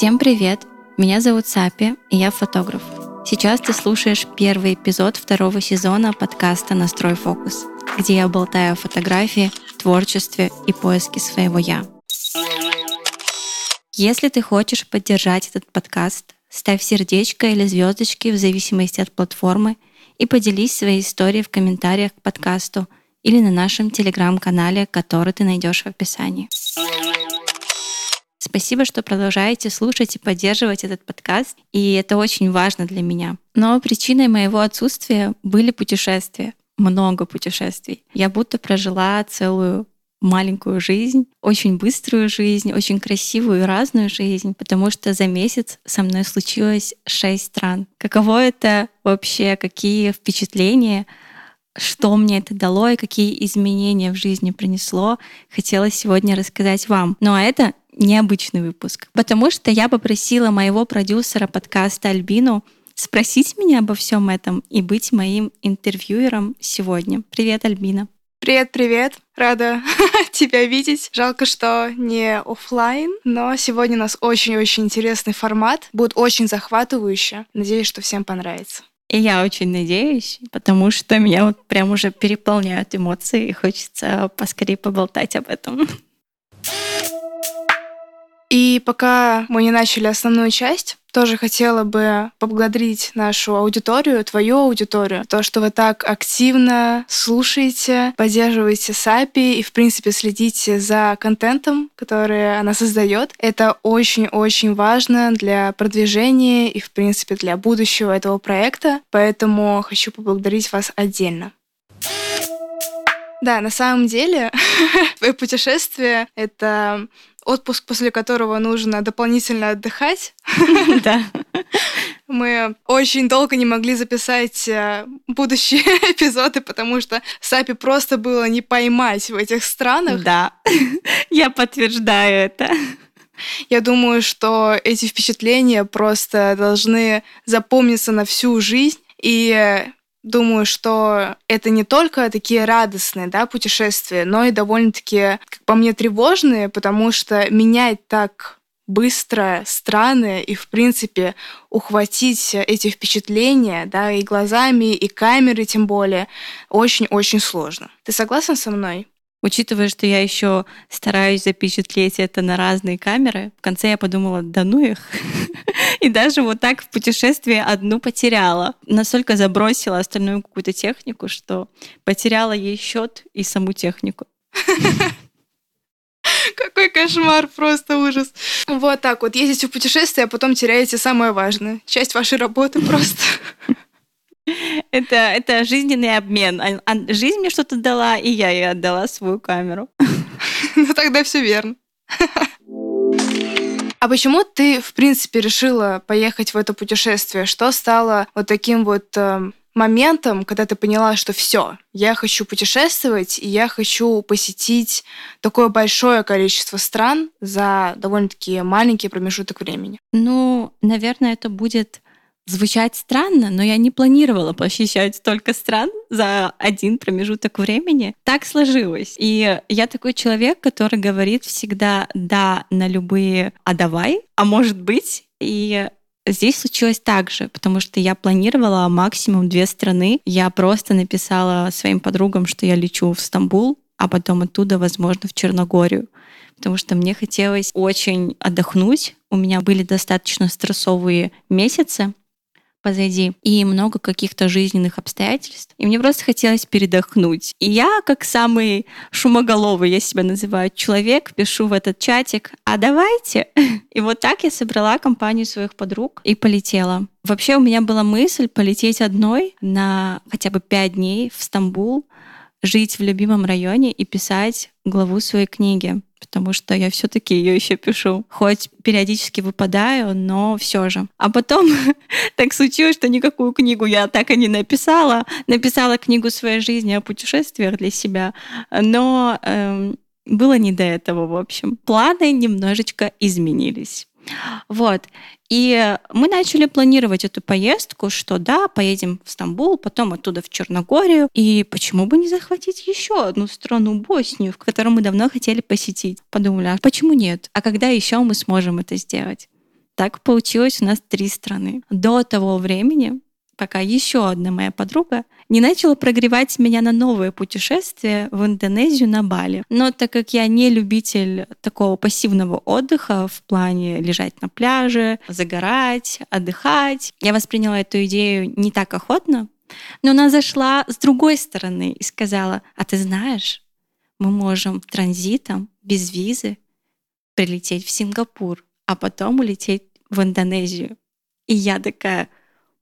Всем привет! Меня зовут Сапи, и я фотограф. Сейчас ты слушаешь первый эпизод второго сезона подкаста «Настрой фокус», где я болтаю о фотографии, творчестве и поиске своего «я». Если ты хочешь поддержать этот подкаст, ставь сердечко или звездочки в зависимости от платформы и поделись своей историей в комментариях к подкасту или на нашем телеграм-канале, который ты найдешь в описании. Спасибо, что продолжаете слушать и поддерживать этот подкаст, и это очень важно для меня. Но причиной моего отсутствия были путешествия, много путешествий. Я будто прожила целую маленькую жизнь, очень быструю жизнь, очень красивую и разную жизнь, потому что за месяц со мной случилось шесть стран. Каково это вообще, какие впечатления, что мне это дало и какие изменения в жизни принесло, хотела сегодня рассказать вам. Но это необычный выпуск, потому что я попросила моего продюсера подкаста Альбину спросить меня обо всем этом и быть моим интервьюером сегодня. Привет, Альбина. Привет, привет. Рада тебя видеть. Жалко, что не офлайн, но сегодня у нас очень-очень интересный формат. Будет очень захватывающе. Надеюсь, что всем понравится. И я очень надеюсь, потому что меня вот прям уже переполняют эмоции, и хочется поскорее поболтать об этом. И пока мы не начали основную часть, тоже хотела бы поблагодарить нашу аудиторию, твою аудиторию, то, что вы так активно слушаете, поддерживаете САПИ и, в принципе, следите за контентом, который она создает. Это очень-очень важно для продвижения и, в принципе, для будущего этого проекта, поэтому хочу поблагодарить вас отдельно. Да, на самом деле, путешествие — это отпуск, после которого нужно дополнительно отдыхать. Да. Мы очень долго не могли записать э, будущие эпизоды, потому что Сапи просто было не поймать в этих странах. Да, я подтверждаю это. Я думаю, что эти впечатления просто должны запомниться на всю жизнь. И Думаю, что это не только такие радостные да, путешествия, но и довольно-таки, как по мне, тревожные, потому что менять так быстро страны и, в принципе, ухватить эти впечатления, да, и глазами, и камерой тем более, очень-очень сложно. Ты согласен со мной? Учитывая, что я еще стараюсь запечатлеть это на разные камеры, в конце я подумала, да ну их. И даже вот так в путешествии одну потеряла. Настолько забросила остальную какую-то технику, что потеряла ей счет и саму технику. Какой кошмар, просто ужас. Вот так вот, ездите в путешествие, а потом теряете самое важное. Часть вашей работы просто. Это, это жизненный обмен. А, а жизнь мне что-то дала, и я ей отдала свою камеру. Ну тогда все верно. А почему ты, в принципе, решила поехать в это путешествие? Что стало вот таким вот э, моментом, когда ты поняла, что все, я хочу путешествовать, и я хочу посетить такое большое количество стран за довольно-таки маленький промежуток времени? Ну, наверное, это будет звучать странно, но я не планировала посещать столько стран за один промежуток времени. Так сложилось. И я такой человек, который говорит всегда «да» на любые «а давай», «а может быть». И Здесь случилось так же, потому что я планировала максимум две страны. Я просто написала своим подругам, что я лечу в Стамбул, а потом оттуда, возможно, в Черногорию потому что мне хотелось очень отдохнуть. У меня были достаточно стрессовые месяцы, позади, и много каких-то жизненных обстоятельств. И мне просто хотелось передохнуть. И я, как самый шумоголовый, я себя называю, человек, пишу в этот чатик, а давайте. И вот так я собрала компанию своих подруг и полетела. Вообще у меня была мысль полететь одной на хотя бы пять дней в Стамбул, жить в любимом районе и писать главу своей книги потому что я все-таки ее еще пишу. Хоть периодически выпадаю, но все же. А потом так случилось, что никакую книгу я так и не написала. Написала книгу своей жизни о путешествиях для себя, но эм, было не до этого, в общем. Планы немножечко изменились. Вот. И мы начали планировать эту поездку, что да, поедем в Стамбул, потом оттуда в Черногорию. И почему бы не захватить еще одну страну, Боснию, в которую мы давно хотели посетить? Подумали, а почему нет? А когда еще мы сможем это сделать? Так получилось у нас три страны. До того времени, пока еще одна моя подруга не начала прогревать меня на новое путешествие в Индонезию на Бали. Но так как я не любитель такого пассивного отдыха в плане лежать на пляже, загорать, отдыхать, я восприняла эту идею не так охотно, но она зашла с другой стороны и сказала, а ты знаешь, мы можем транзитом, без визы, прилететь в Сингапур, а потом улететь в Индонезию. И я такая,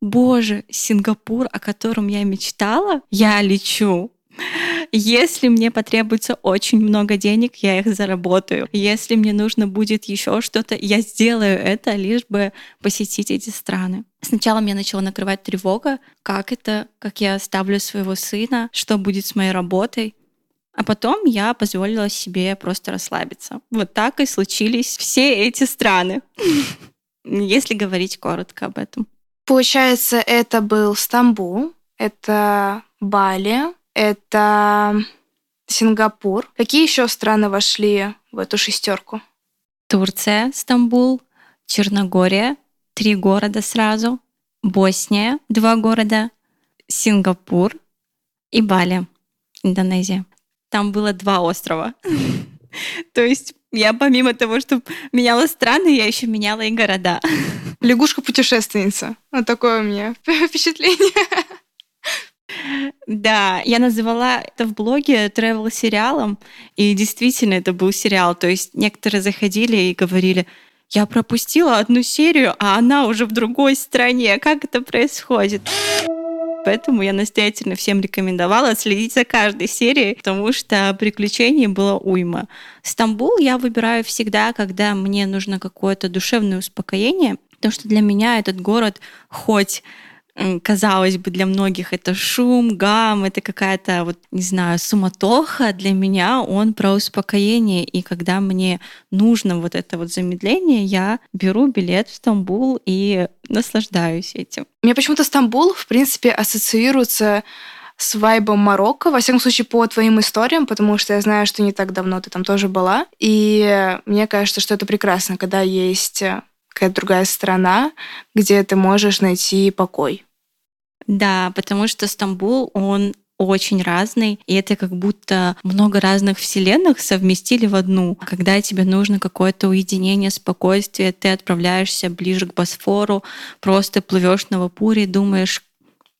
боже, Сингапур, о котором я мечтала, я лечу. Если мне потребуется очень много денег, я их заработаю. Если мне нужно будет еще что-то, я сделаю это, лишь бы посетить эти страны. Сначала меня начала накрывать тревога, как это, как я оставлю своего сына, что будет с моей работой. А потом я позволила себе просто расслабиться. Вот так и случились все эти страны, если говорить коротко об этом. Получается, это был Стамбул, это Бали, это Сингапур. Какие еще страны вошли в эту шестерку? Турция, Стамбул, Черногория, три города сразу, Босния, два города, Сингапур и Бали, Индонезия. Там было два острова. То есть я помимо того, что меняла страны, я еще меняла и города. Лягушка-путешественница. Вот такое у меня впечатление. Да, я называла это в блоге travel сериалом, и действительно это был сериал. То есть некоторые заходили и говорили, я пропустила одну серию, а она уже в другой стране. Как это происходит? Поэтому я настоятельно всем рекомендовала следить за каждой серией, потому что приключений было уйма. Стамбул я выбираю всегда, когда мне нужно какое-то душевное успокоение, потому что для меня этот город хоть казалось бы, для многих это шум, гам, это какая-то, вот, не знаю, суматоха. Для меня он про успокоение. И когда мне нужно вот это вот замедление, я беру билет в Стамбул и наслаждаюсь этим. Мне почему-то Стамбул, в принципе, ассоциируется с вайбом Марокко, во всяком случае, по твоим историям, потому что я знаю, что не так давно ты там тоже была. И мне кажется, что это прекрасно, когда есть какая-то другая страна, где ты можешь найти покой. Да, потому что Стамбул, он очень разный, и это как будто много разных вселенных совместили в одну. Когда тебе нужно какое-то уединение, спокойствие, ты отправляешься ближе к Босфору, просто плывешь на вапуре, думаешь,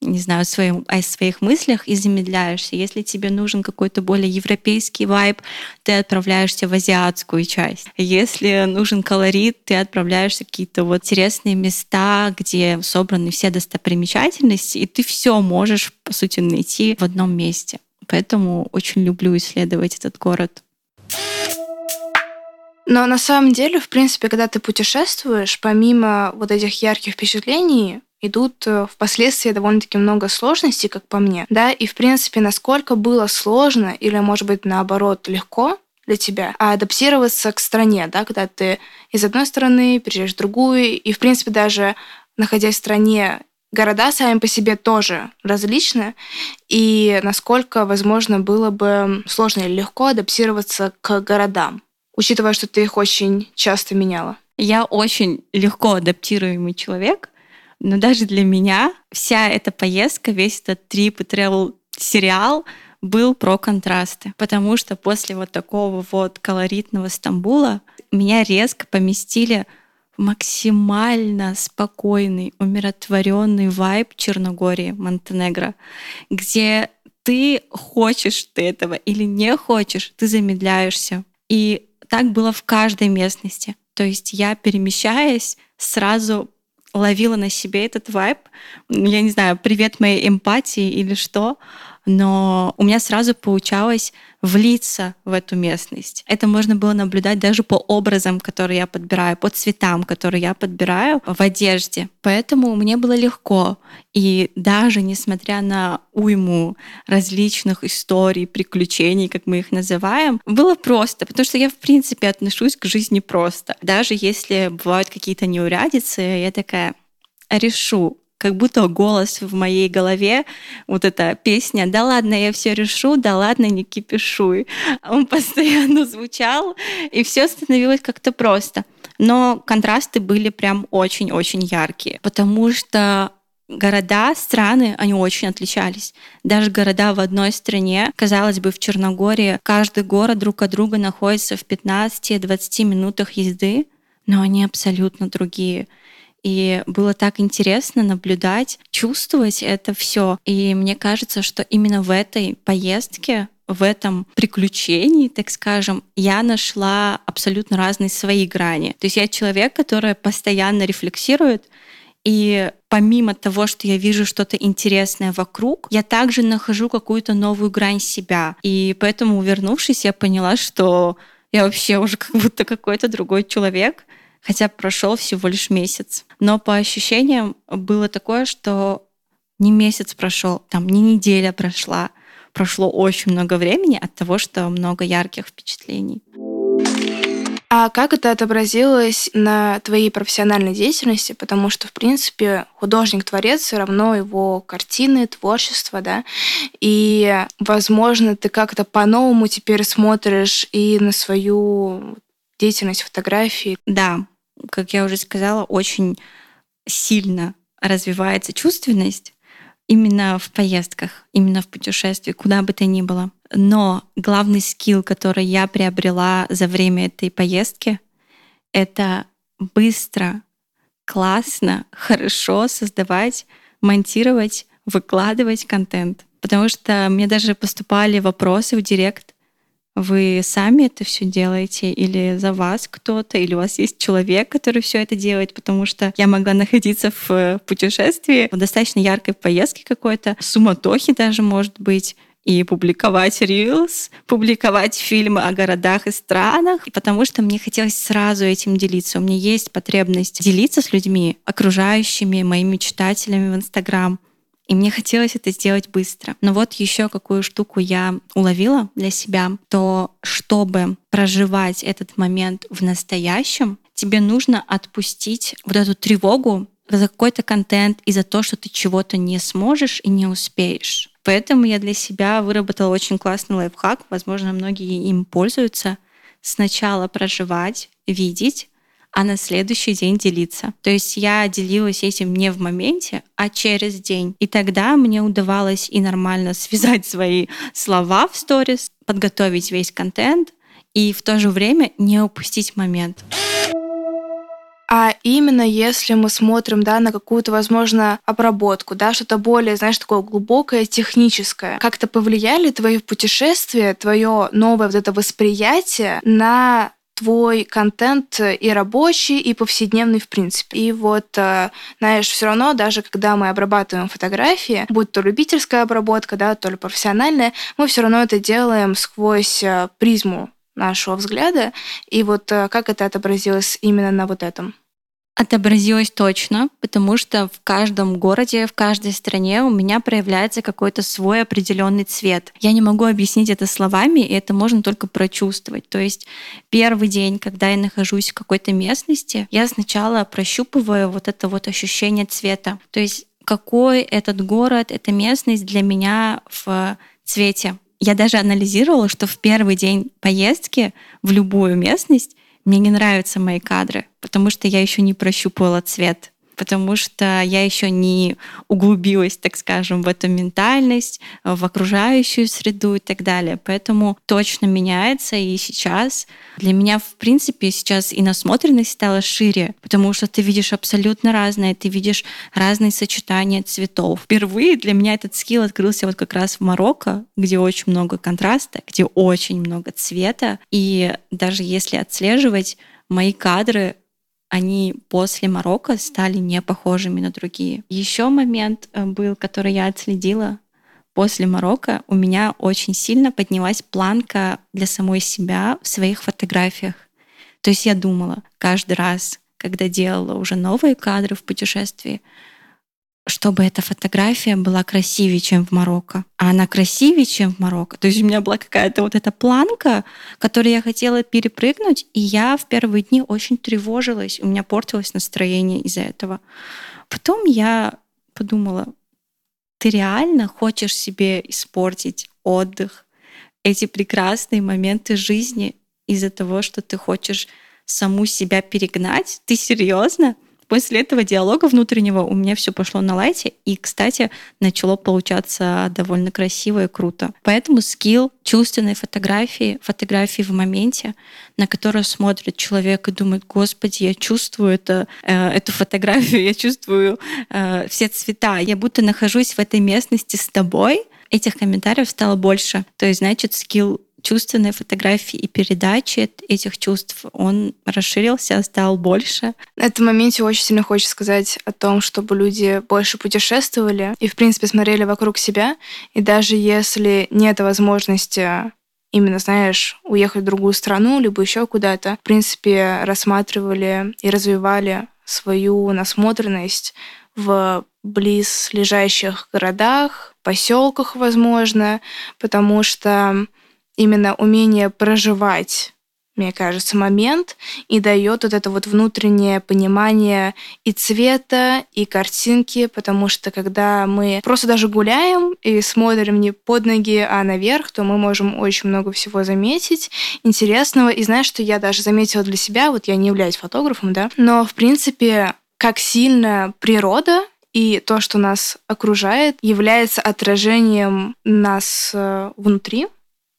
не знаю, своим, о своих мыслях и замедляешься. Если тебе нужен какой-то более европейский вайб, ты отправляешься в азиатскую часть. Если нужен колорит, ты отправляешься в какие-то вот интересные места, где собраны все достопримечательности, и ты все можешь, по сути, найти в одном месте. Поэтому очень люблю исследовать этот город. Но на самом деле, в принципе, когда ты путешествуешь, помимо вот этих ярких впечатлений, идут э, впоследствии довольно-таки много сложностей, как по мне, да, и, в принципе, насколько было сложно или, может быть, наоборот, легко для тебя адаптироваться к стране, да, когда ты из одной страны переезжаешь в другую, и, в принципе, даже находясь в стране, города сами по себе тоже различны, и насколько, возможно, было бы сложно или легко адаптироваться к городам, учитывая, что ты их очень часто меняла. Я очень легко адаптируемый человек, но даже для меня вся эта поездка, весь этот трип и travel сериал был про контрасты, потому что после вот такого вот колоритного Стамбула меня резко поместили в максимально спокойный, умиротворенный вайб Черногории, Монтенегро, где ты хочешь ты этого или не хочешь, ты замедляешься. И так было в каждой местности. То есть я, перемещаясь, сразу ловила на себе этот вайб. Я не знаю, привет моей эмпатии или что, но у меня сразу получалось влиться в эту местность. Это можно было наблюдать даже по образам, которые я подбираю, по цветам, которые я подбираю в одежде. Поэтому мне было легко. И даже несмотря на уйму различных историй, приключений, как мы их называем, было просто, потому что я, в принципе, отношусь к жизни просто. Даже если бывают какие-то неурядицы, я такая, решу, как будто голос в моей голове, вот эта песня «Да ладно, я все решу, да ладно, не кипишуй». Он постоянно звучал, и все становилось как-то просто. Но контрасты были прям очень-очень яркие, потому что города, страны, они очень отличались. Даже города в одной стране, казалось бы, в Черногории, каждый город друг от друга находится в 15-20 минутах езды, но они абсолютно другие. И было так интересно наблюдать, чувствовать это все. И мне кажется, что именно в этой поездке в этом приключении, так скажем, я нашла абсолютно разные свои грани. То есть я человек, который постоянно рефлексирует, и помимо того, что я вижу что-то интересное вокруг, я также нахожу какую-то новую грань себя. И поэтому, вернувшись, я поняла, что я вообще уже как будто какой-то другой человек, хотя прошел всего лишь месяц. Но по ощущениям было такое, что не месяц прошел, там не неделя прошла, прошло очень много времени от того, что много ярких впечатлений. А как это отобразилось на твоей профессиональной деятельности? Потому что, в принципе, художник-творец все равно его картины, творчество, да. И, возможно, ты как-то по-новому теперь смотришь и на свою деятельность фотографии. Да, как я уже сказала, очень сильно развивается чувственность именно в поездках, именно в путешествии, куда бы то ни было. Но главный скилл, который я приобрела за время этой поездки, это быстро, классно, хорошо создавать, монтировать, выкладывать контент. Потому что мне даже поступали вопросы в директ, вы сами это все делаете? Или за вас кто-то, или у вас есть человек, который все это делает, потому что я могла находиться в путешествии, в достаточно яркой поездке какой-то, суматохи даже, может быть, и публиковать рилс, публиковать фильмы о городах и странах, потому что мне хотелось сразу этим делиться. У меня есть потребность делиться с людьми, окружающими, моими читателями в Инстаграм. И мне хотелось это сделать быстро. Но вот еще какую штуку я уловила для себя, то чтобы проживать этот момент в настоящем, тебе нужно отпустить вот эту тревогу за какой-то контент и за то, что ты чего-то не сможешь и не успеешь. Поэтому я для себя выработала очень классный лайфхак, возможно, многие им пользуются. Сначала проживать, видеть, а на следующий день делиться. То есть я делилась этим не в моменте, а через день. И тогда мне удавалось и нормально связать свои слова в сторис, подготовить весь контент и в то же время не упустить момент. А именно если мы смотрим, да, на какую-то, возможно, обработку, да, что-то более, знаешь, такое глубокое, техническое, как-то повлияли твои путешествия, твое новое вот это восприятие на твой контент и рабочий, и повседневный в принципе. И вот, э, знаешь, все равно, даже когда мы обрабатываем фотографии, будь то любительская обработка, да, то ли профессиональная, мы все равно это делаем сквозь э, призму нашего взгляда. И вот э, как это отобразилось именно на вот этом? Отобразилось точно, потому что в каждом городе, в каждой стране у меня проявляется какой-то свой определенный цвет. Я не могу объяснить это словами, и это можно только прочувствовать. То есть первый день, когда я нахожусь в какой-то местности, я сначала прощупываю вот это вот ощущение цвета. То есть какой этот город, эта местность для меня в цвете. Я даже анализировала, что в первый день поездки в любую местность мне не нравятся мои кадры, потому что я еще не прощупывала цвет потому что я еще не углубилась, так скажем, в эту ментальность, в окружающую среду и так далее. Поэтому точно меняется, и сейчас для меня, в принципе, сейчас и насмотренность стала шире, потому что ты видишь абсолютно разное, ты видишь разные сочетания цветов. Впервые для меня этот скилл открылся вот как раз в Марокко, где очень много контраста, где очень много цвета, и даже если отслеживать мои кадры они после Марокко стали не похожими на другие. Еще момент э, был, который я отследила после Марокко. У меня очень сильно поднялась планка для самой себя в своих фотографиях. То есть я думала каждый раз, когда делала уже новые кадры в путешествии, чтобы эта фотография была красивее, чем в Марокко. А она красивее, чем в Марокко. То есть у меня была какая-то вот эта планка, которую я хотела перепрыгнуть, и я в первые дни очень тревожилась, у меня портилось настроение из-за этого. Потом я подумала, ты реально хочешь себе испортить отдых, эти прекрасные моменты жизни из-за того, что ты хочешь саму себя перегнать. Ты серьезно? После этого диалога внутреннего у меня все пошло на лайте, и, кстати, начало получаться довольно красиво и круто. Поэтому скилл чувственной фотографии, фотографии в моменте, на которую смотрит человек и думает, господи, я чувствую это, э, эту фотографию, я чувствую э, все цвета, я будто нахожусь в этой местности с тобой, этих комментариев стало больше. То есть, значит, скилл чувственной фотографии и передачи этих чувств, он расширился, стал больше. На этом моменте очень сильно хочется сказать о том, чтобы люди больше путешествовали и, в принципе, смотрели вокруг себя. И даже если нет возможности именно, знаешь, уехать в другую страну, либо еще куда-то, в принципе, рассматривали и развивали свою насмотренность в близлежащих городах, поселках, возможно, потому что именно умение проживать мне кажется, момент и дает вот это вот внутреннее понимание и цвета, и картинки, потому что когда мы просто даже гуляем и смотрим не под ноги, а наверх, то мы можем очень много всего заметить интересного. И знаешь, что я даже заметила для себя, вот я не являюсь фотографом, да, но в принципе, как сильно природа и то, что нас окружает, является отражением нас э, внутри,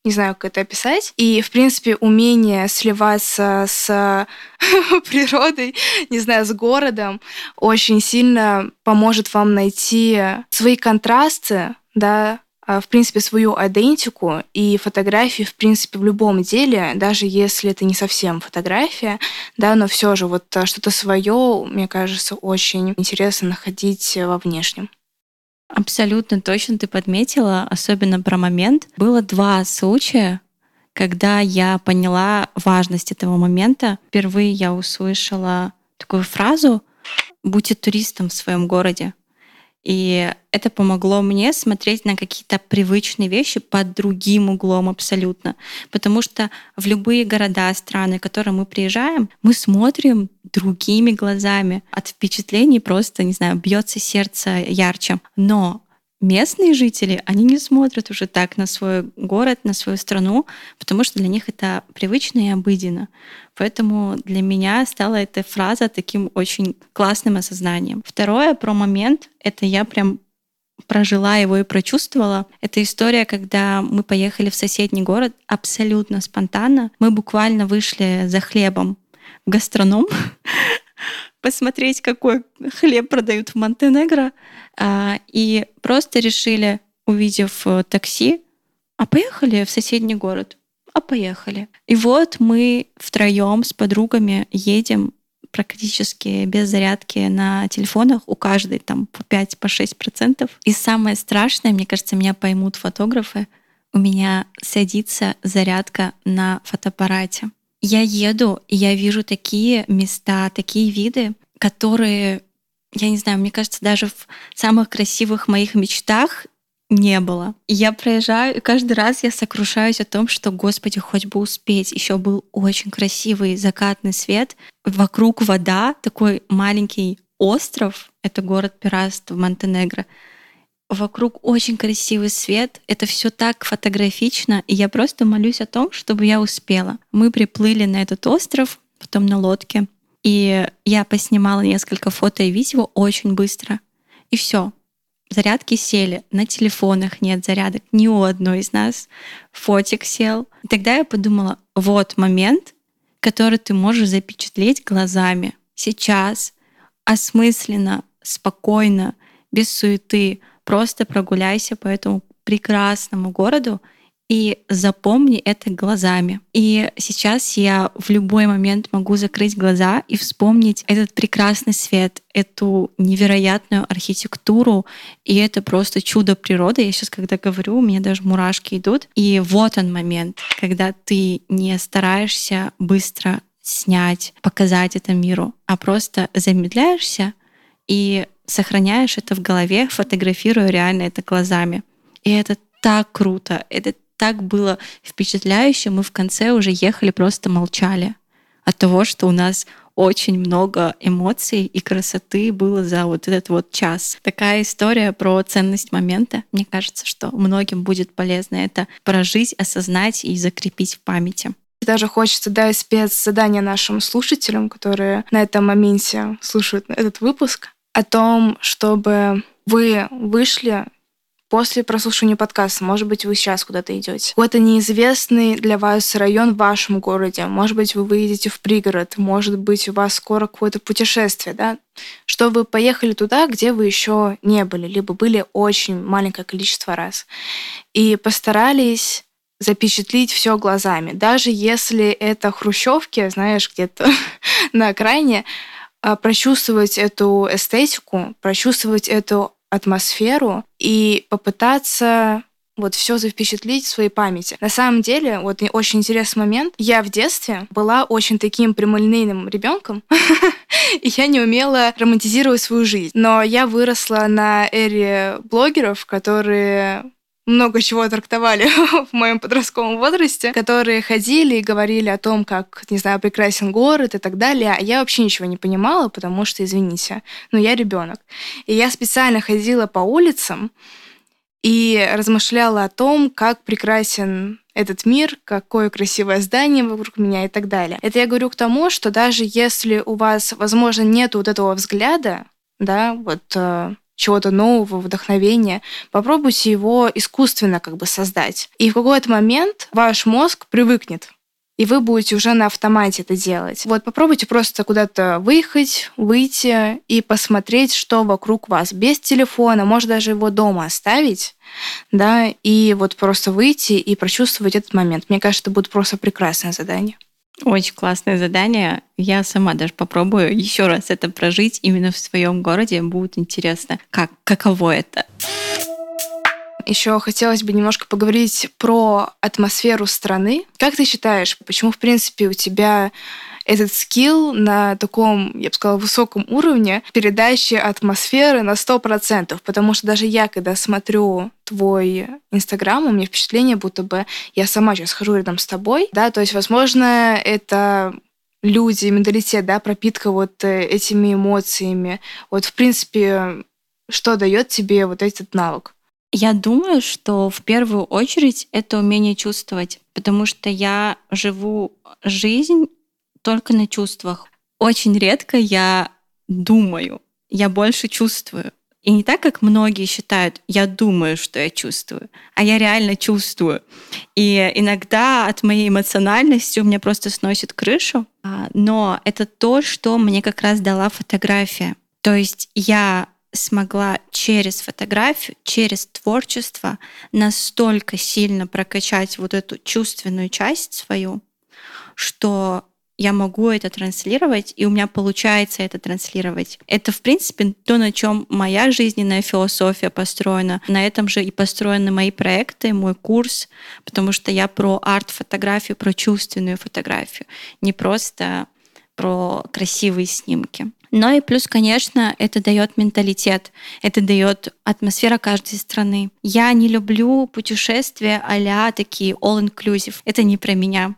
не знаю, как это описать. И, в принципе, умение сливаться с природой, не знаю, с городом, очень сильно поможет вам найти свои контрасты, да, а, в принципе, свою идентику и фотографии, в принципе, в любом деле, даже если это не совсем фотография, да, но все же вот а, что-то свое, мне кажется, очень интересно находить во внешнем. Абсолютно точно ты подметила, особенно про момент. Было два случая, когда я поняла важность этого момента. Впервые я услышала такую фразу «Будьте туристом в своем городе». И это помогло мне смотреть на какие-то привычные вещи под другим углом абсолютно. Потому что в любые города, страны, в которые мы приезжаем, мы смотрим другими глазами. От впечатлений просто, не знаю, бьется сердце ярче. Но местные жители, они не смотрят уже так на свой город, на свою страну, потому что для них это привычно и обыденно. Поэтому для меня стала эта фраза таким очень классным осознанием. Второе про момент, это я прям прожила его и прочувствовала. Это история, когда мы поехали в соседний город абсолютно спонтанно. Мы буквально вышли за хлебом в гастроном, посмотреть, какой хлеб продают в Монтенегро, а, и просто решили, увидев э, такси, а поехали в соседний город. А поехали. И вот мы втроем с подругами едем практически без зарядки на телефонах, у каждой там по 5-6%. По 6%. И самое страшное, мне кажется, меня поймут фотографы, у меня садится зарядка на фотоаппарате. Я еду, и я вижу такие места, такие виды, которые, я не знаю, мне кажется, даже в самых красивых моих мечтах не было. Я проезжаю, и каждый раз я сокрушаюсь о том, что, господи, хоть бы успеть. Еще был очень красивый закатный свет. Вокруг вода, такой маленький остров, это город Пираст в Монтенегро. Вокруг очень красивый свет. Это все так фотографично. И я просто молюсь о том, чтобы я успела. Мы приплыли на этот остров, потом на лодке. И я поснимала несколько фото и видео очень быстро. И все. Зарядки сели, на телефонах нет зарядок ни у одной из нас. Фотик сел. И тогда я подумала, вот момент, который ты можешь запечатлеть глазами. Сейчас, осмысленно, спокойно, без суеты, просто прогуляйся по этому прекрасному городу и запомни это глазами. И сейчас я в любой момент могу закрыть глаза и вспомнить этот прекрасный свет, эту невероятную архитектуру, и это просто чудо природы. Я сейчас, когда говорю, у меня даже мурашки идут. И вот он момент, когда ты не стараешься быстро снять, показать это миру, а просто замедляешься и сохраняешь это в голове, фотографируя реально это глазами. И это так круто, это так было впечатляюще. Мы в конце уже ехали, просто молчали от того, что у нас очень много эмоций и красоты было за вот этот вот час. Такая история про ценность момента. Мне кажется, что многим будет полезно это прожить, осознать и закрепить в памяти. Даже хочется дать спецзадание нашим слушателям, которые на этом моменте слушают этот выпуск, о том, чтобы вы вышли после прослушивания подкаста, может быть, вы сейчас куда-то идете. Какой-то неизвестный для вас район в вашем городе. Может быть, вы выедете в пригород. Может быть, у вас скоро какое-то путешествие, да? Что вы поехали туда, где вы еще не были, либо были очень маленькое количество раз. И постарались запечатлить все глазами. Даже если это хрущевки, знаешь, где-то на окраине, прочувствовать эту эстетику, прочувствовать эту атмосферу и попытаться вот все запечатлить в своей памяти. На самом деле, вот очень интересный момент. Я в детстве была очень таким прямолинейным ребенком, и я не умела романтизировать свою жизнь. Но я выросла на эре блогеров, которые много чего трактовали в моем подростковом возрасте, которые ходили и говорили о том, как, не знаю, прекрасен город и так далее. А я вообще ничего не понимала, потому что, извините, но я ребенок. И я специально ходила по улицам и размышляла о том, как прекрасен этот мир, какое красивое здание вокруг меня и так далее. Это я говорю к тому, что даже если у вас, возможно, нет вот этого взгляда, да, вот э, чего-то нового, вдохновения, попробуйте его искусственно как бы создать. И в какой-то момент ваш мозг привыкнет и вы будете уже на автомате это делать. Вот попробуйте просто куда-то выехать, выйти и посмотреть, что вокруг вас, без телефона, может даже его дома оставить, да, и вот просто выйти и прочувствовать этот момент. Мне кажется, это будет просто прекрасное задание. Очень классное задание. Я сама даже попробую еще раз это прожить именно в своем городе. Будет интересно, как, каково это. Еще хотелось бы немножко поговорить про атмосферу страны. Как ты считаешь, почему, в принципе, у тебя этот скилл на таком, я бы сказала, высоком уровне передачи атмосферы на 100%, потому что даже я, когда смотрю твой Инстаграм, у меня впечатление, будто бы я сама сейчас хожу рядом с тобой, да, то есть, возможно, это люди, менталитет, да, пропитка вот э, этими эмоциями. Вот, в принципе, что дает тебе вот этот навык? Я думаю, что в первую очередь это умение чувствовать, потому что я живу жизнь только на чувствах. Очень редко я думаю, я больше чувствую. И не так, как многие считают, я думаю, что я чувствую, а я реально чувствую. И иногда от моей эмоциональности у меня просто сносит крышу, а, но это то, что мне как раз дала фотография. То есть я смогла через фотографию, через творчество настолько сильно прокачать вот эту чувственную часть свою, что я могу это транслировать, и у меня получается это транслировать. Это, в принципе, то, на чем моя жизненная философия построена. На этом же и построены мои проекты, мой курс, потому что я про арт-фотографию, про чувственную фотографию, не просто про красивые снимки. Но и плюс, конечно, это дает менталитет, это дает атмосфера каждой страны. Я не люблю путешествия а такие all-inclusive. Это не про меня.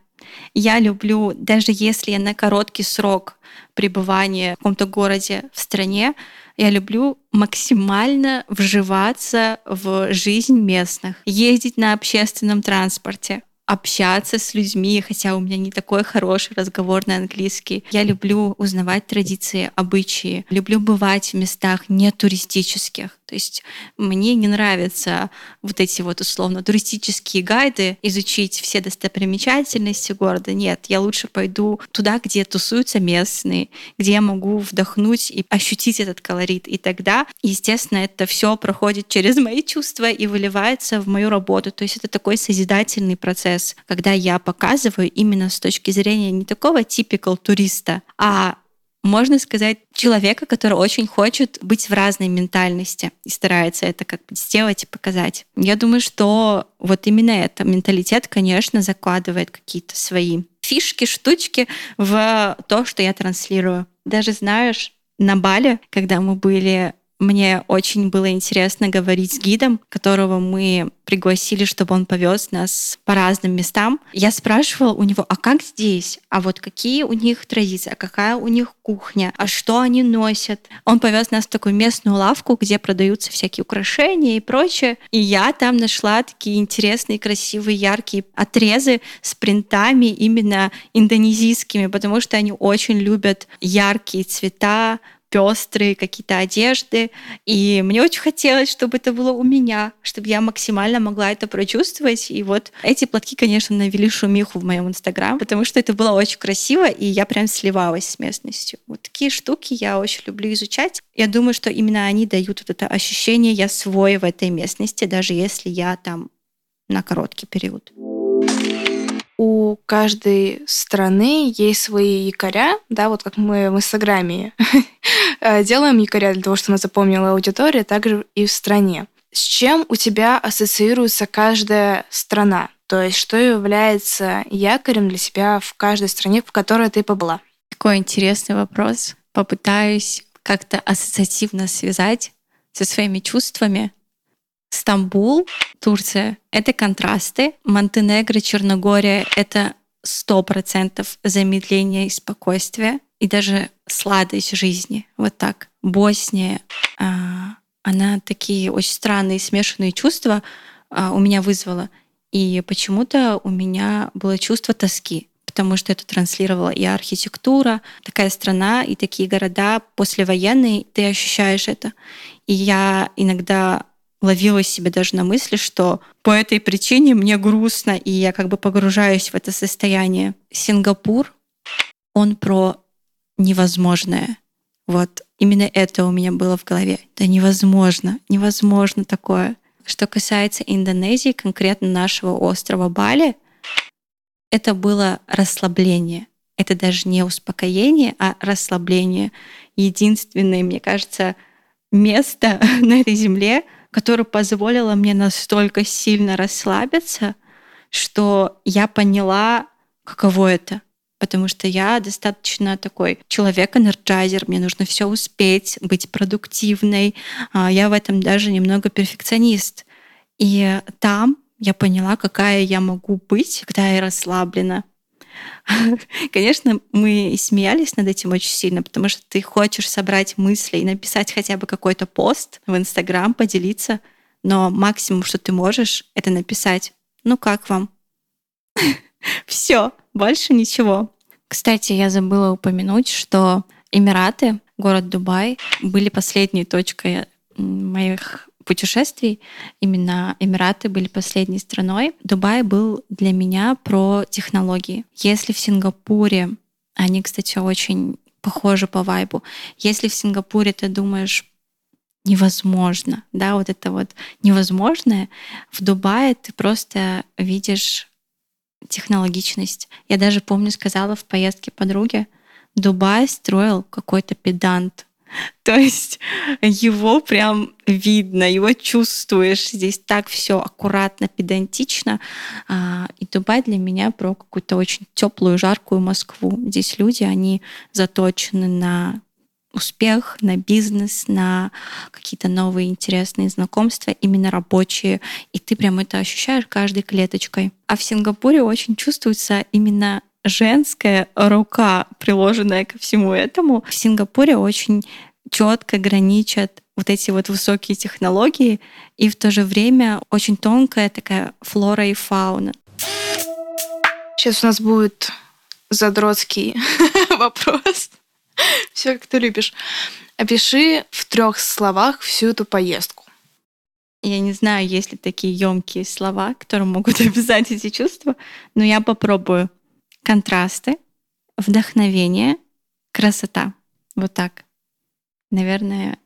Я люблю, даже если на короткий срок пребывания в каком-то городе, в стране, я люблю максимально вживаться в жизнь местных, ездить на общественном транспорте, общаться с людьми, хотя у меня не такой хороший разговорный английский. Я люблю узнавать традиции, обычаи, люблю бывать в местах не туристических. То есть мне не нравятся вот эти вот условно туристические гайды, изучить все достопримечательности города. Нет, я лучше пойду туда, где тусуются местные, где я могу вдохнуть и ощутить этот колорит. И тогда, естественно, это все проходит через мои чувства и выливается в мою работу. То есть это такой созидательный процесс, когда я показываю именно с точки зрения не такого типикал туриста, а можно сказать, человека, который очень хочет быть в разной ментальности и старается это как бы сделать и показать. Я думаю, что вот именно это менталитет, конечно, закладывает какие-то свои фишки, штучки в то, что я транслирую. Даже знаешь, на Бале, когда мы были мне очень было интересно говорить с гидом, которого мы пригласили, чтобы он повез нас по разным местам. Я спрашивала у него, а как здесь? А вот какие у них традиции? А какая у них кухня? А что они носят? Он повез нас в такую местную лавку, где продаются всякие украшения и прочее. И я там нашла такие интересные, красивые, яркие отрезы с принтами именно индонезийскими, потому что они очень любят яркие цвета, пестрые какие-то одежды. И мне очень хотелось, чтобы это было у меня, чтобы я максимально могла это прочувствовать. И вот эти платки, конечно, навели шумиху в моем инстаграм, потому что это было очень красиво, и я прям сливалась с местностью. Вот такие штуки я очень люблю изучать. Я думаю, что именно они дают вот это ощущение «я свой в этой местности», даже если я там на короткий период каждой страны есть свои якоря, да, вот как мы в Инстаграме э, делаем якоря для того, чтобы она запомнила аудиторию, также и в стране. С чем у тебя ассоциируется каждая страна? То есть что является якорем для себя в каждой стране, в которой ты побыла? Такой интересный вопрос. Попытаюсь как-то ассоциативно связать со своими чувствами. Стамбул, Турция — это контрасты. Монтенегро, Черногория — это сто процентов замедление и спокойствие, и даже сладость жизни. Вот так. Босния, а, она такие очень странные смешанные чувства а, у меня вызвала. И почему-то у меня было чувство тоски, потому что это транслировала и архитектура, такая страна и такие города послевоенные, ты ощущаешь это. И я иногда ловила себя даже на мысли, что по этой причине мне грустно, и я как бы погружаюсь в это состояние. Сингапур, он про невозможное. Вот именно это у меня было в голове. Да невозможно, невозможно такое. Что касается Индонезии, конкретно нашего острова Бали, это было расслабление. Это даже не успокоение, а расслабление. Единственное, мне кажется, место на этой земле, которая позволила мне настолько сильно расслабиться, что я поняла, каково это. Потому что я достаточно такой человек-энерджайзер, мне нужно все успеть, быть продуктивной. А, я в этом даже немного перфекционист. И там я поняла, какая я могу быть, когда я расслаблена. Конечно, мы смеялись над этим очень сильно, потому что ты хочешь собрать мысли и написать хотя бы какой-то пост в Инстаграм, поделиться, но максимум, что ты можешь, это написать «Ну как вам?» Все, больше ничего. Кстати, я забыла упомянуть, что Эмираты, город Дубай, были последней точкой моих путешествий. Именно Эмираты были последней страной. Дубай был для меня про технологии. Если в Сингапуре, они, кстати, очень похожи по вайбу, если в Сингапуре ты думаешь, невозможно, да, вот это вот невозможное, в Дубае ты просто видишь технологичность. Я даже помню, сказала в поездке подруге, Дубай строил какой-то педант, То есть его прям видно, его чувствуешь. Здесь так все аккуратно, педантично. А, и Дубай для меня про какую-то очень теплую, жаркую Москву. Здесь люди, они заточены на успех, на бизнес, на какие-то новые интересные знакомства, именно рабочие. И ты прям это ощущаешь каждой клеточкой. А в Сингапуре очень чувствуется именно женская рука, приложенная ко всему этому. В Сингапуре очень четко граничат вот эти вот высокие технологии и в то же время очень тонкая такая флора и фауна. Сейчас у нас будет задротский вопрос. Все, как ты любишь. Опиши в трех словах всю эту поездку. Я не знаю, есть ли такие емкие слова, которые могут описать эти чувства, но я попробую контрасты, вдохновение, красота. Вот так. Наверное.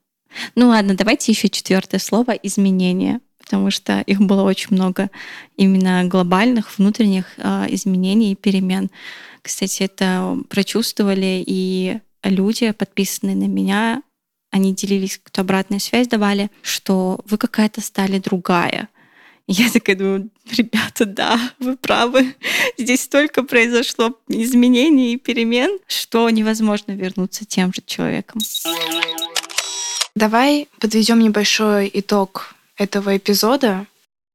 Ну ладно, давайте еще четвертое слово изменения, потому что их было очень много именно глобальных внутренних э, изменений и перемен. Кстати, это прочувствовали и люди, подписанные на меня, они делились, кто обратную связь давали, что вы какая-то стали другая. Я такая думаю, ребята, да, вы правы. Здесь столько произошло изменений и перемен, что невозможно вернуться тем же человеком. Давай подведем небольшой итог этого эпизода.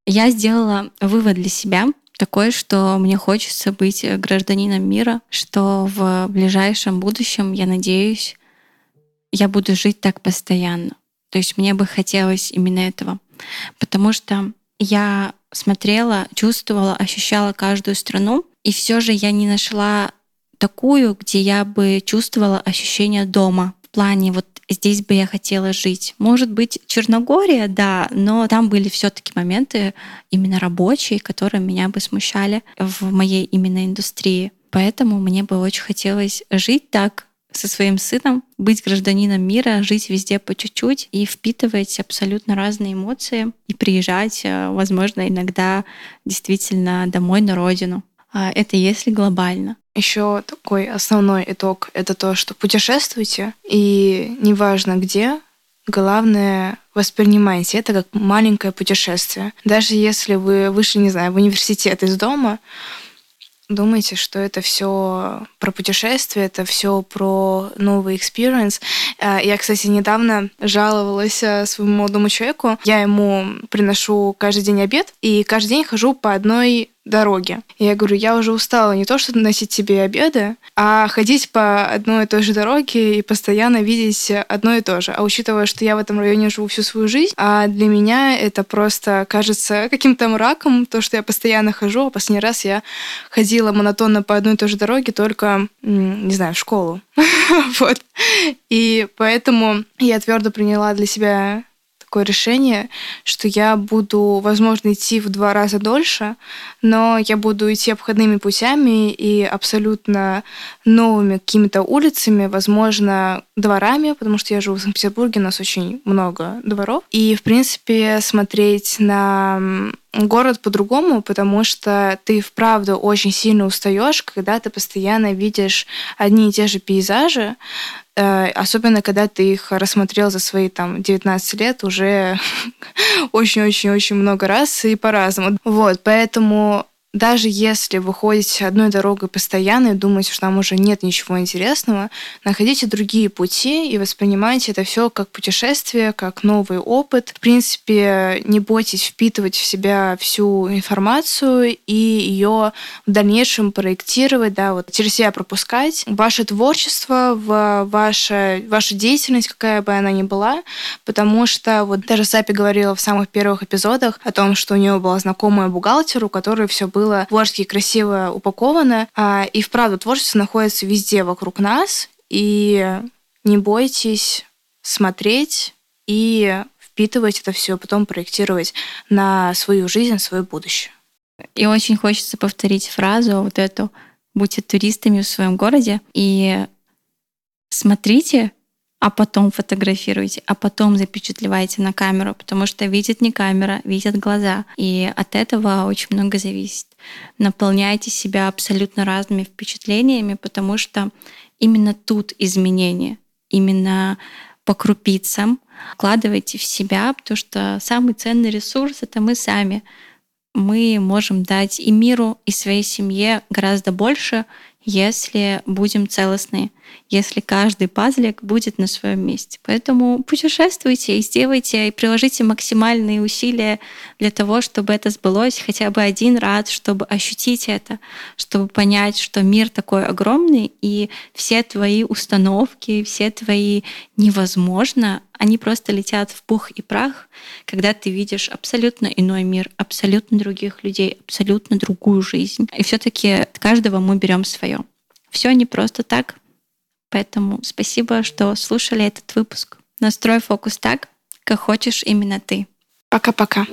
Я сделала вывод для себя такой, что мне хочется быть гражданином мира, что в ближайшем будущем, я надеюсь, я буду жить так постоянно. То есть мне бы хотелось именно этого. Потому что я смотрела, чувствовала, ощущала каждую страну, и все же я не нашла такую, где я бы чувствовала ощущение дома. В плане вот здесь бы я хотела жить. Может быть, Черногория, да, но там были все-таки моменты именно рабочие, которые меня бы смущали в моей именно индустрии. Поэтому мне бы очень хотелось жить так, со своим сыном, быть гражданином мира, жить везде по чуть-чуть и впитывать абсолютно разные эмоции и приезжать, э, возможно, иногда действительно домой на родину. А это если глобально. Еще такой основной итог — это то, что путешествуйте, и неважно где, главное воспринимайте это как маленькое путешествие. Даже если вы вышли, не знаю, в университет из дома, думайте, что это все про путешествие, это все про новый experience. А, я, кстати, недавно жаловалась а, своему молодому человеку. Я ему приношу каждый день обед, и каждый день хожу по одной дороге. Я говорю, я уже устала не то, что носить себе обеды, а ходить по одной и той же дороге и постоянно видеть одно и то же. А учитывая, что я в этом районе живу всю свою жизнь, а для меня это просто кажется каким-то мраком, то, что я постоянно хожу, а последний раз я ходила монотонно по одной и той же дороге только, не знаю, в школу. Вот. И поэтому я твердо приняла для себя такое решение, что я буду, возможно, идти в два раза дольше, но я буду идти обходными путями и абсолютно новыми какими-то улицами, возможно, дворами, потому что я живу в Санкт-Петербурге, у нас очень много дворов. И, в принципе, смотреть на город по-другому, потому что ты вправду очень сильно устаешь, когда ты постоянно видишь одни и те же пейзажи, Э, особенно когда ты их рассмотрел за свои там 19 лет уже очень-очень-очень много раз и по-разному. Вот, поэтому даже если вы ходите одной дорогой постоянно и думаете, что там уже нет ничего интересного, находите другие пути и воспринимайте это все как путешествие, как новый опыт. В принципе, не бойтесь впитывать в себя всю информацию и ее в дальнейшем проектировать, да, вот через себя пропускать. Ваше творчество, в ваша, ваша деятельность, какая бы она ни была, потому что вот даже Сапи говорила в самых первых эпизодах о том, что у нее была знакомая бухгалтер, у которой все было было творчески красиво упаковано. А, и вправду творчество находится везде вокруг нас. И не бойтесь смотреть и впитывать это все, потом проектировать на свою жизнь, свое будущее. И очень хочется повторить фразу вот эту «Будьте туристами в своем городе и смотрите а потом фотографируйте, а потом запечатлевайте на камеру, потому что видит не камера, видят глаза. И от этого очень много зависит. Наполняйте себя абсолютно разными впечатлениями, потому что именно тут изменения, именно по крупицам вкладывайте в себя, потому что самый ценный ресурс — это мы сами. Мы можем дать и миру, и своей семье гораздо больше, если будем целостны, если каждый пазлик будет на своем месте. Поэтому путешествуйте и сделайте, и приложите максимальные усилия для того, чтобы это сбылось хотя бы один раз, чтобы ощутить это, чтобы понять, что мир такой огромный, и все твои установки, все твои невозможно, они просто летят в пух и прах, когда ты видишь абсолютно иной мир, абсолютно других людей, абсолютно другую жизнь. И все-таки каждого мы берем свое. Все не просто так. Поэтому спасибо, что слушали этот выпуск. Настрой фокус так, как хочешь именно ты. Пока-пока.